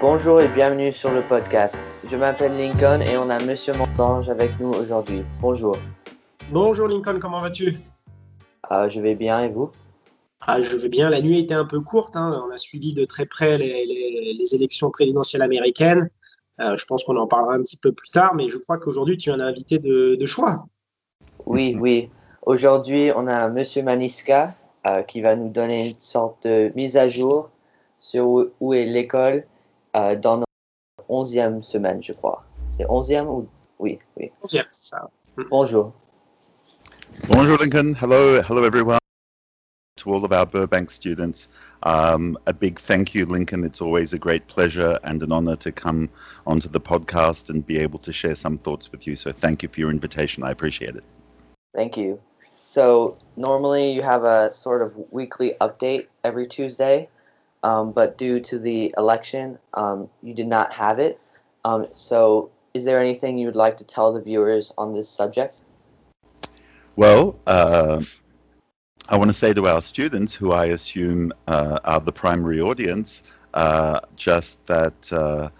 Bonjour et bienvenue sur le podcast. Je m'appelle Lincoln et on a Monsieur Montange avec nous aujourd'hui. Bonjour. Bonjour Lincoln, comment vas-tu? Euh, je vais bien et vous? Ah, Je vais bien. La nuit était un peu courte. hein. On a suivi de très près les, les- les élections présidentielles américaines. Euh, je pense qu'on en parlera un petit peu plus tard, mais je crois qu'aujourd'hui tu es un invité de, de choix. Oui, oui. Aujourd'hui, on a Monsieur Maniska euh, qui va nous donner une sorte de mise à jour sur où, où est l'école euh, dans notre onzième semaine, je crois. C'est onzième ou Oui, oui. Bien, c'est ça. Bonjour. Bonjour, Lincoln. Hello, hello, everyone. To all of our Burbank students, um, a big thank you, Lincoln. It's always a great pleasure and an honor to come onto the podcast and be able to share some thoughts with you. So, thank you for your invitation. I appreciate it. Thank you. So normally you have a sort of weekly update every Tuesday, um, but due to the election, um, you did not have it. Um, so is there anything you would like to tell the viewers on this subject? Well, uh, I want to say to our students, who I assume uh, are the primary audience, uh, just that uh,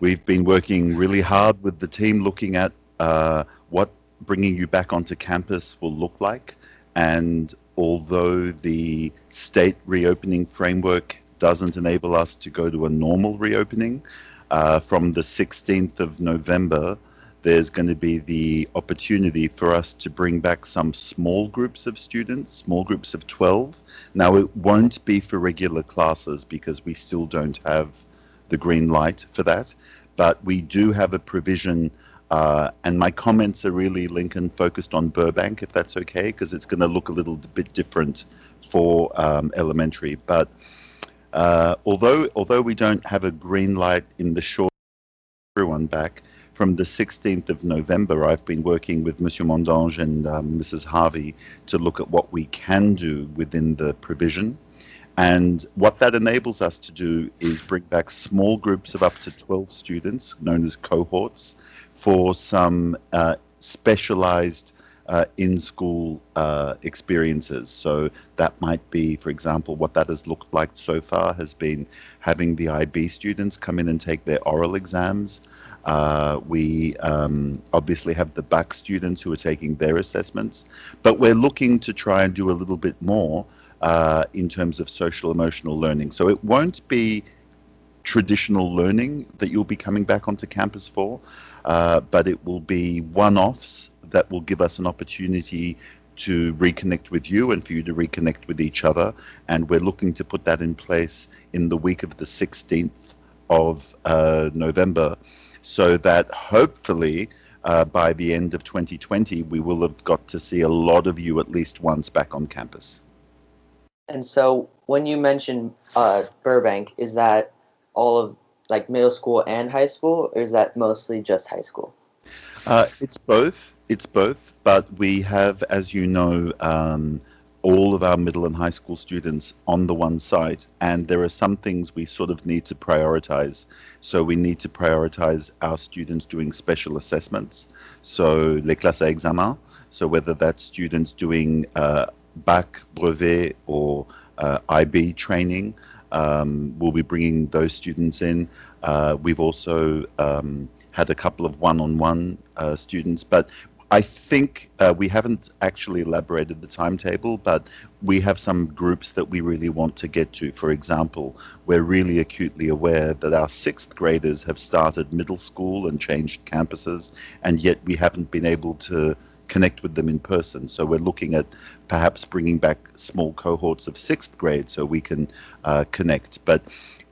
we've been working really hard with the team looking at uh, what bringing you back onto campus will look like. And although the state reopening framework doesn't enable us to go to a normal reopening, uh, from the 16th of November, there's going to be the opportunity for us to bring back some small groups of students, small groups of 12. Now, it won't be for regular classes because we still don't have the green light for that, but we do have a provision. Uh, and my comments are really Lincoln focused on Burbank, if that's okay, because it's going to look a little bit different for um, elementary. But uh, although although we don't have a green light in the short everyone back from the 16th of November. I've been working with Monsieur Mondange and um, Mrs. Harvey to look at what we can do within the provision. And what that enables us to do is bring back small groups of up to 12 students, known as cohorts, for some uh, specialized uh, in school uh, experiences. So that might be, for example, what that has looked like so far has been having the IB students come in and take their oral exams. Uh, we um, obviously have the bac students who are taking their assessments, but we're looking to try and do a little bit more uh, in terms of social emotional learning. So it won't be traditional learning that you'll be coming back onto campus for, uh, but it will be one offs that will give us an opportunity to reconnect with you and for you to reconnect with each other. And we're looking to put that in place in the week of the 16th of uh, November so that hopefully uh, by the end of 2020, we will have got to see a lot of you at least once back on campus. And so when you mention uh, Burbank, is that all of like middle school and high school, or is that mostly just high school? Uh, it's both. It's both. But we have, as you know, um, all of our middle and high school students on the one site, and there are some things we sort of need to prioritize. So we need to prioritize our students doing special assessments. So les classes à examen. So whether that's students doing uh, bac, brevet, or uh, IB training, um, we'll be bringing those students in. Uh, we've also um, had a couple of one-on-one uh, students, but I think uh, we haven't actually elaborated the timetable, but we have some groups that we really want to get to. For example, we're really acutely aware that our sixth graders have started middle school and changed campuses, and yet we haven't been able to connect with them in person. So we're looking at perhaps bringing back small cohorts of sixth grade so we can uh, connect. But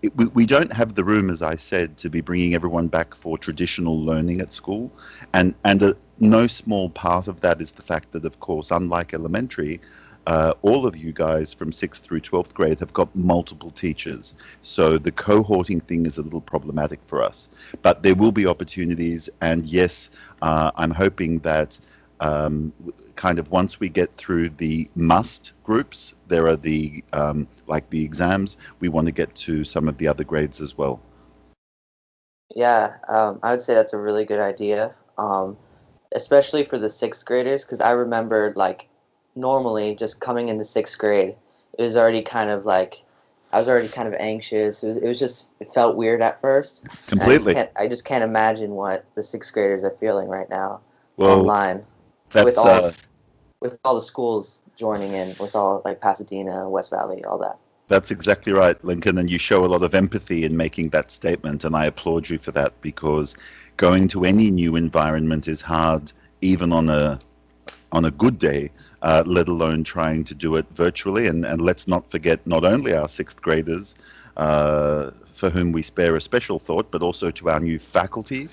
it, we, we don't have the room, as I said, to be bringing everyone back for traditional learning at school. And, and a, no small part of that is the fact that, of course, unlike elementary, uh, all of you guys from 6th through 12th grade have got multiple teachers. So the cohorting thing is a little problematic for us. But there will be opportunities. And yes, uh, I'm hoping that um, kind of once we get through the must groups, there are the um, like the exams. We want to get to some of the other grades as well. Yeah, um, I would say that's a really good idea, um, especially for the sixth graders, because I remember like normally just coming into sixth grade, it was already kind of like I was already kind of anxious. It was, it was just it felt weird at first. And I just Completely. I just can't imagine what the sixth graders are feeling right now Well, online that's with all- uh, with all the schools joining in, with all like Pasadena, West Valley, all that. That's exactly right, Lincoln, and you show a lot of empathy in making that statement, and I applaud you for that because going to any new environment is hard, even on a on a good day, uh, let alone trying to do it virtually. And, and let's not forget not only our sixth graders, uh, for whom we spare a special thought, but also to our new faculty.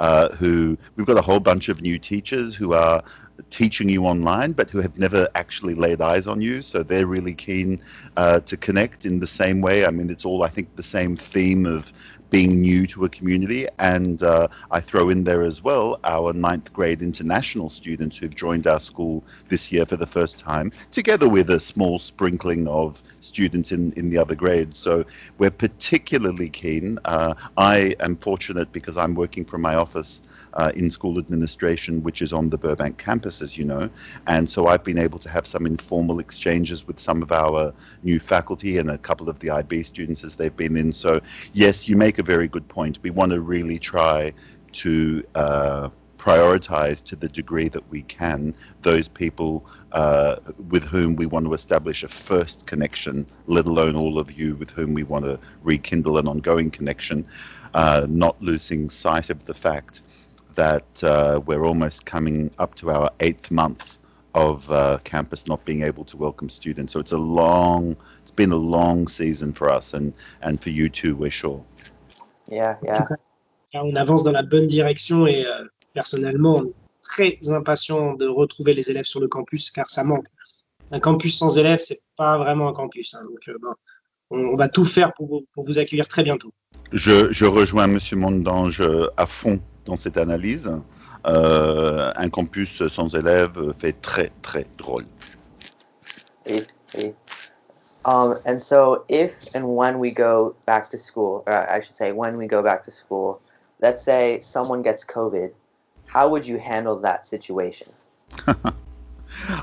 Uh, who we've got a whole bunch of new teachers who are teaching you online, but who have never actually laid eyes on you. So they're really keen uh, to connect in the same way. I mean, it's all, I think, the same theme of being new to a community. And uh, I throw in there as well our ninth grade international students who've joined our school this year for the first time, together with a small sprinkling of students in, in the other grades. So we're particularly keen. Uh, I am fortunate because I'm working from my office uh, in school administration, which is on the Burbank campus, as you know. And so I've been able to have some informal exchanges with some of our new faculty and a couple of the IB students as they've been in. So, yes, you make a very good point. We want to really try to uh, prioritize to the degree that we can those people uh, with whom we want to establish a first connection, let alone all of you with whom we want to rekindle an ongoing connection, uh, not losing sight of the fact that uh, we're almost coming up to our eighth month of uh, campus not being able to welcome students. So it's a long, it's been a long season for us and, and for you too, we're sure. Yeah, yeah. On avance dans la bonne direction et euh, personnellement, on est très impatient de retrouver les élèves sur le campus car ça manque. Un campus sans élèves, c'est pas vraiment un campus. hein. donc, euh, bon, on, on va tout faire pour vous, pour vous accueillir très bientôt. Je, je rejoins Monsieur Mondange à fond dans cette analyse. Euh, un campus sans élèves fait très très drôle. See, see. Um, and so, if and when we go back to school, or I should say, when we go back to school, let's say someone gets COVID, how would you handle that situation?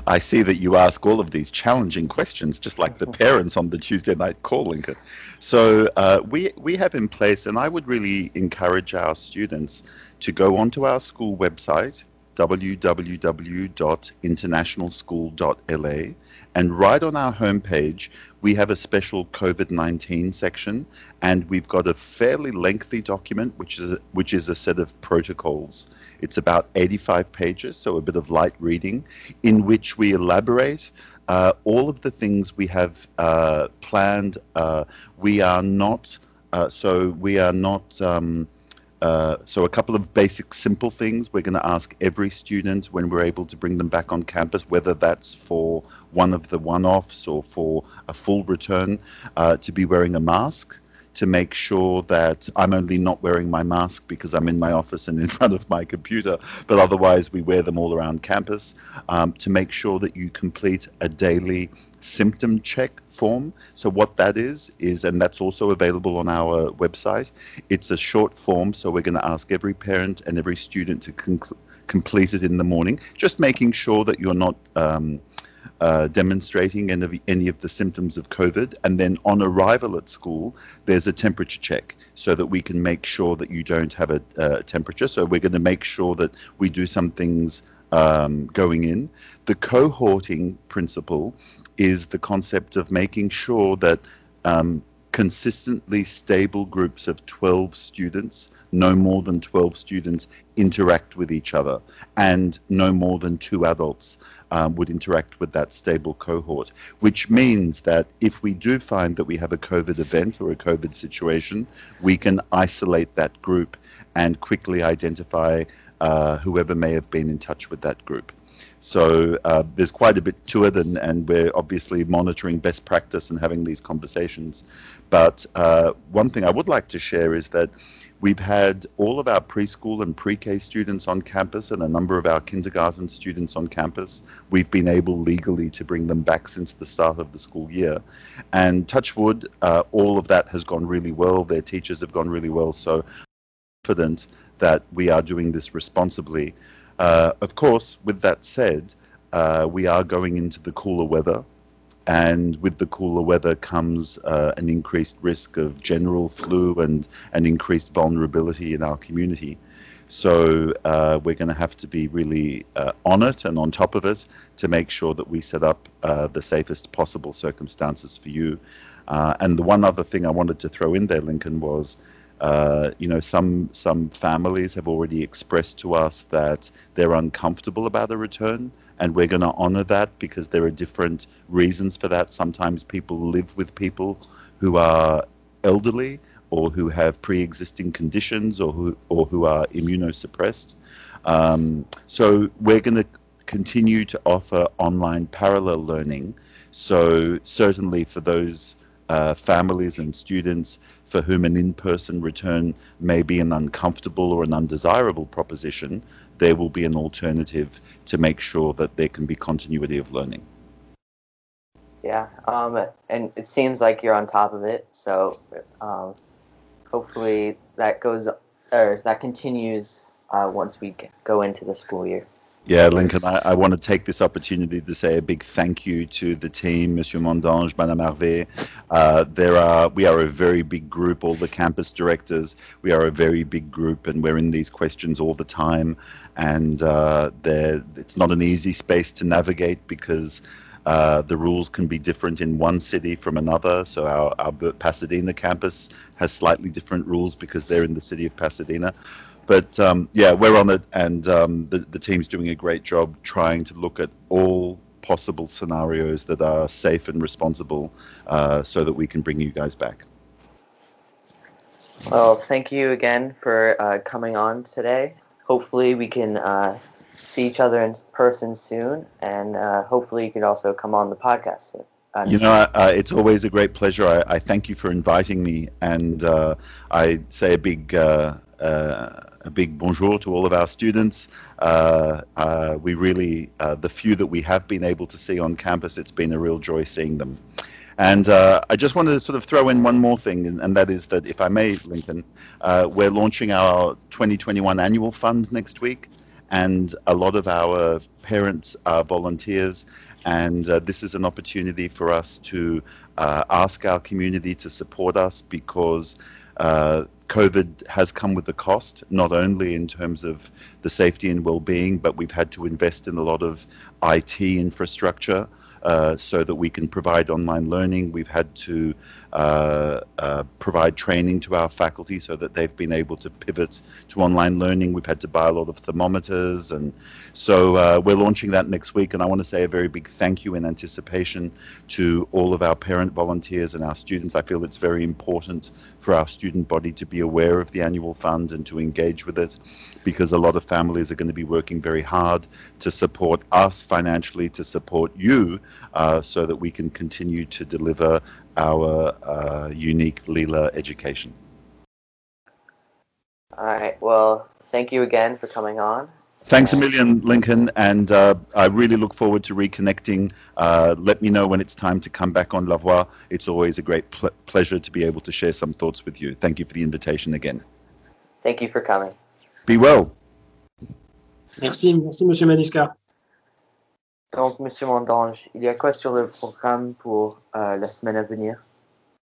I see that you ask all of these challenging questions, just like the parents on the Tuesday night call, Lincoln. So uh, we we have in place, and I would really encourage our students to go onto our school website www.internationalschool.la and right on our homepage we have a special COVID-19 section and we've got a fairly lengthy document which is which is a set of protocols. It's about 85 pages so a bit of light reading in which we elaborate uh, all of the things we have uh, planned. Uh, we are not uh, so we are not um, uh, so a couple of basic simple things we're going to ask every student when we're able to bring them back on campus whether that's for one of the one-offs or for a full return uh, to be wearing a mask to make sure that I'm only not wearing my mask because I'm in my office and in front of my computer, but otherwise we wear them all around campus um, to make sure that you complete a daily symptom check form. So what that is is, and that's also available on our website. It's a short form, so we're going to ask every parent and every student to conc- complete it in the morning, just making sure that you're not. Um, uh, demonstrating any of, any of the symptoms of COVID. And then on arrival at school, there's a temperature check so that we can make sure that you don't have a, uh temperature. So we're going to make sure that we do some things um, going in. The cohorting principle is the concept of making sure that um, consistently stable groups of 12 students, no more than 12 students, interact with each other, and no more than two adults um, would interact with that stable cohort. Which means that if we do find that we have a COVID event or a COVID situation, we can isolate that group and quickly identify uh, whoever may have been in touch with that group. So uh, there's quite a bit to it, and, and we're obviously monitoring best practice and having these conversations. But uh, one thing I would like to share is that we've had all of our preschool and pre-K students on campus and a number of our kindergarten students on campus. We've been able legally to bring them back since the start of the school year. And Touchwood, uh, all of that has gone really well. Their teachers have gone really well. So confident that we are doing this responsibly. Uh, of course, with that said, uh, we are going into the cooler weather and with the cooler weather comes uh, an increased risk of general flu and an increased vulnerability in our community. So uh, we're going to have to be really uh, on it and on top of it to make sure that we set up uh, the safest possible circumstances for you. Uh, and the one other thing I wanted to throw in there, Lincoln, was uh, you know, some some families have already expressed to us that they're uncomfortable about a return, and we're going to honor that because there are different reasons for that. Sometimes people live with people who are elderly or who have pre-existing conditions or who or who are immunosuppressed. Um, so we're going to continue to offer online parallel learning. So certainly for those uh, families and students for whom an in-person return may be an uncomfortable or an undesirable proposition, there will be an alternative to make sure that there can be continuity of learning. Yeah, um, and it seems like you're on top of it. So um, hopefully that goes or that continues uh, once we go into the school year. Yeah, Lincoln, I, I, want to take this opportunity to say a big thank you to the team, Monsieur Mondange, Madame Hervé. Uh, there are, we are a very big group, all the campus directors, we are a very big group and we're in these questions all the time. And uh, it's not an easy space to navigate because uh, the rules can be different in one city from another. So our, our Pasadena campus has slightly different rules because they're in the city of Pasadena. But um, yeah, we're on it, and um, the, the team's doing a great job trying to look at all possible scenarios that are safe and responsible uh, so that we can bring you guys back. Well, thank you again for uh, coming on today. Hopefully, we can uh, see each other in person soon, and uh, hopefully, you can also come on the podcast soon. You know, uh, it's always a great pleasure. I, I, thank you for inviting me, and uh, I say a big uh, uh, a big bonjour to all of our students. Uh, uh, we really, uh, the few that we have been able to see on campus, it's been a real joy seeing them. And uh, I just wanted to sort of throw in one more thing, and, and that is that, if I may, Lincoln, uh, we're launching our 2021 annual fund next week, and a lot of our parents are volunteers, and uh, this is an opportunity for us to uh, ask our community to support us because uh, COVID has come with a cost, not only in terms of the safety and well-being, but we've had to invest in a lot of IT infrastructure uh, so that we can provide online learning. We've had to uh, uh, provide training to our faculty so that they've been able to pivot to online learning. We've had to buy a lot of thermometers, and so uh, we're launching that next week. And I want to say a very big thank you in anticipation to all of our parent volunteers and our students. I feel it's very important for our student body to be aware of the annual fund and to engage with it because a lot of families are going to be working very hard to support us financially, to support you, uh, so that we can continue to deliver our uh, unique Lila education. All right. Well, thank you again for coming on. Thanks a million, Lincoln, and uh, I really look forward to reconnecting. Uh, let me know when it's time to come back on La Voix. It's always a great pl pleasure to be able to share some thoughts with you. Thank you for the invitation again. Thank you for coming. Be well. Merci, merci, Monsieur Maniska. Donc, Monsieur Mondange, il y a quoi sur le programme pour euh, la semaine à venir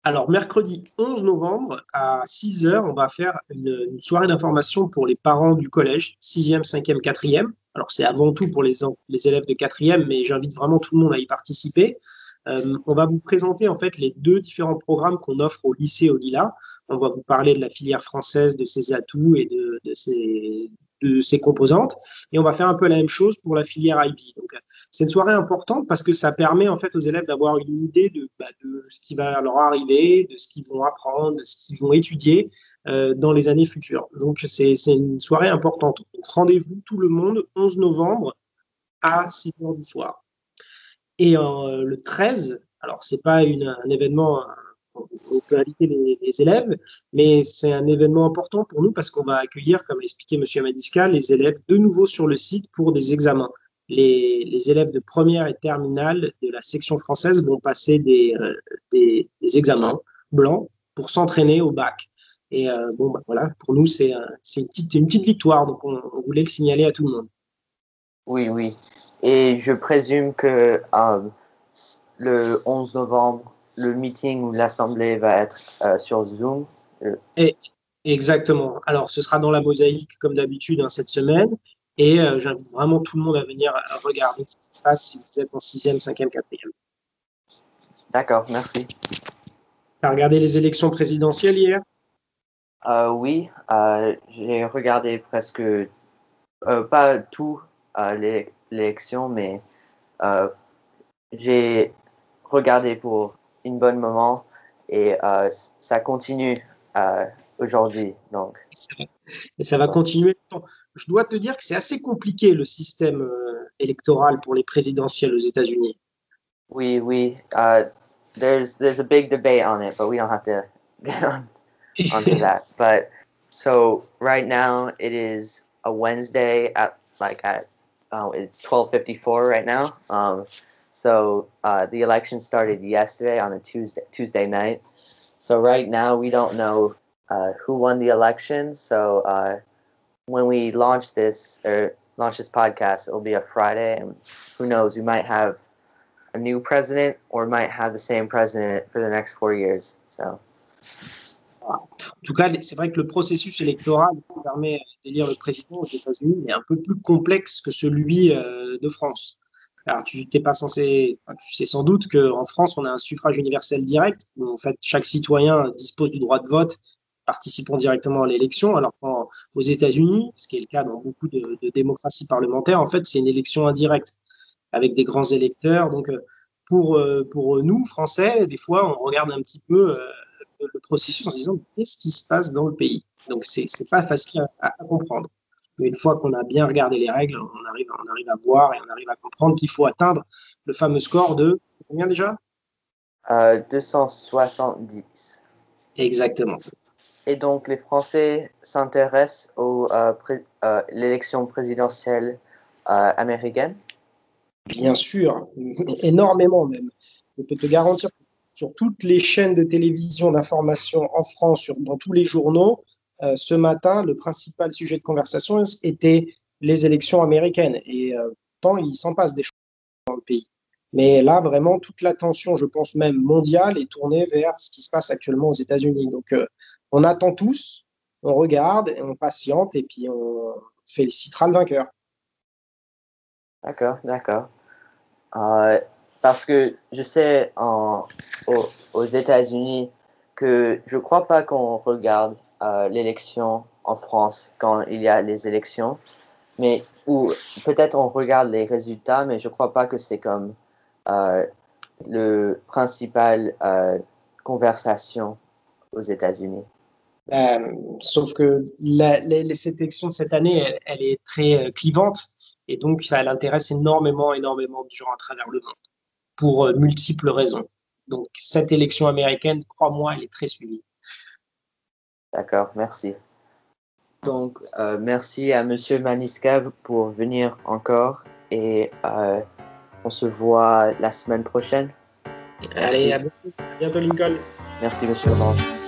Alors, mercredi 11 novembre à 6 h, on va faire une, soirée d'information pour les parents du collège, 6e, 5e, 4e. Alors, c'est avant tout pour les, élèves de 4e, mais j'invite vraiment tout le monde à y participer. Euh, on va vous présenter en fait les deux différents programmes qu'on offre au lycée au Lila. On va vous parler de la filière française, de ses atouts et de, ses, de ses composantes. Et on va faire un peu la même chose pour la filière IB. Donc, c'est une soirée importante parce que ça permet en fait aux élèves d'avoir une idée de, bah, de, ce qui va leur arriver, de ce qu'ils vont apprendre, de ce qu'ils vont étudier euh, dans les années futures. Donc, c'est une soirée importante. Donc, rendez-vous tout le monde 11 novembre à 6 heures du soir. Et euh, le 13, alors c'est pas un événement, on peut inviter les, élèves, mais c'est un événement important pour nous parce qu'on va accueillir, comme a expliqué M. Madiska, les élèves de nouveau sur le site pour des examens. Les, élèves de première et terminale de la section française vont passer des, euh, des, examens blancs pour s'entraîner au bac. Et euh, bon, bah, voilà, pour nous, c'est une petite, une petite victoire, donc on, on voulait le signaler à tout le monde. Oui, oui. Et je présume que euh, le 11 novembre, le meeting où l'Assemblée va être euh, sur Zoom. Et, exactement. Alors, ce sera dans la mosaïque, comme d'habitude, hein, cette semaine. Et euh, j'invite vraiment tout le monde à venir regarder ce qui se passe si vous êtes en 6e, 5e, 4e. D'accord, merci. Tu as regardé les élections présidentielles hier? Euh, Oui, euh, j'ai regardé presque, euh, pas tout l'élection, mais j'ai regardé pour une bonne moment et ça continue aujourd'hui. Donc. Et ça va continuer. Je dois te dire que c'est assez compliqué le système électoral pour les présidentielles aux États-Unis. Oui, oui. Uh, there's there's a big debate on it, but we don't have to get on onto that. But so right now it is a Wednesday at like at oh it's twelve fifty four right now. Um, so uh, the election started yesterday on a Tuesday Tuesday night. So right now we don't know uh, who won the election. So uh, when we launch this or launch this podcast, it'll be a Friday, and who knows, we might have a new president or might have the same president for the next four years. So. En tout cas, c'est vrai que le processus électoral qui permet d'élire le président aux États-Unis est un peu plus complexe que celui euh, de France. Alors, tu n'es pas censé, tu sais sans doute qu'en France, on a un suffrage universel direct, où en fait chaque citoyen dispose du droit de vote, participant directement à l'élection, alors qu'aux États-Unis, ce qui est le cas dans beaucoup de, démocraties parlementaires, en fait, c'est une élection indirecte avec des grands électeurs. Donc, euh, pour, euh, pour nous, Français, des fois, on regarde un petit peu euh, le processus en se disant qu'est-ce qui se passe dans le pays? Donc, c'est pas facile à, comprendre. Mais une fois qu'on a bien regardé les règles, on arrive, on arrive à voir et on arrive à comprendre qu'il faut atteindre le fameux score de combien déjà? 270. Exactement. Et donc, les Français s'intéressent à l'élection présidentielle américaine? Bien sûr, énormément même. Je peux te garantir que sur toutes les chaînes de télévision d'information en France, dans tous les journaux, euh, ce matin, le principal sujet de conversation était les élections américaines. Et euh, tant il s'en passe des choses dans le pays. Mais là, vraiment, toute l'attention, je pense même mondiale, est tournée vers ce qui se passe actuellement aux États-Unis. Donc, euh, on attend tous, on regarde, on patiente, et puis on félicitera le vainqueur. D'accord, d'accord. Euh, parce que je sais en, aux, États-Unis que je ne crois pas qu'on regarde euh, l'élection en France quand il y a les élections, mais ou peut-être on regarde les résultats, mais je ne crois pas que c'est comme euh, le principal conversation aux États-Unis. sauf que cette élection de cette année, elle est très clivante. Et donc, elle intéresse énormément, énormément de gens à travers le monde pour euh, multiples raisons. Donc, cette élection américaine, crois-moi, elle est très suivie. D'accord, merci. Donc, euh, merci à Monsieur Maniska pour venir encore et euh, on se voit la semaine prochaine. Allez, à bientôt, Lincoln. Merci, Monsieur Orange.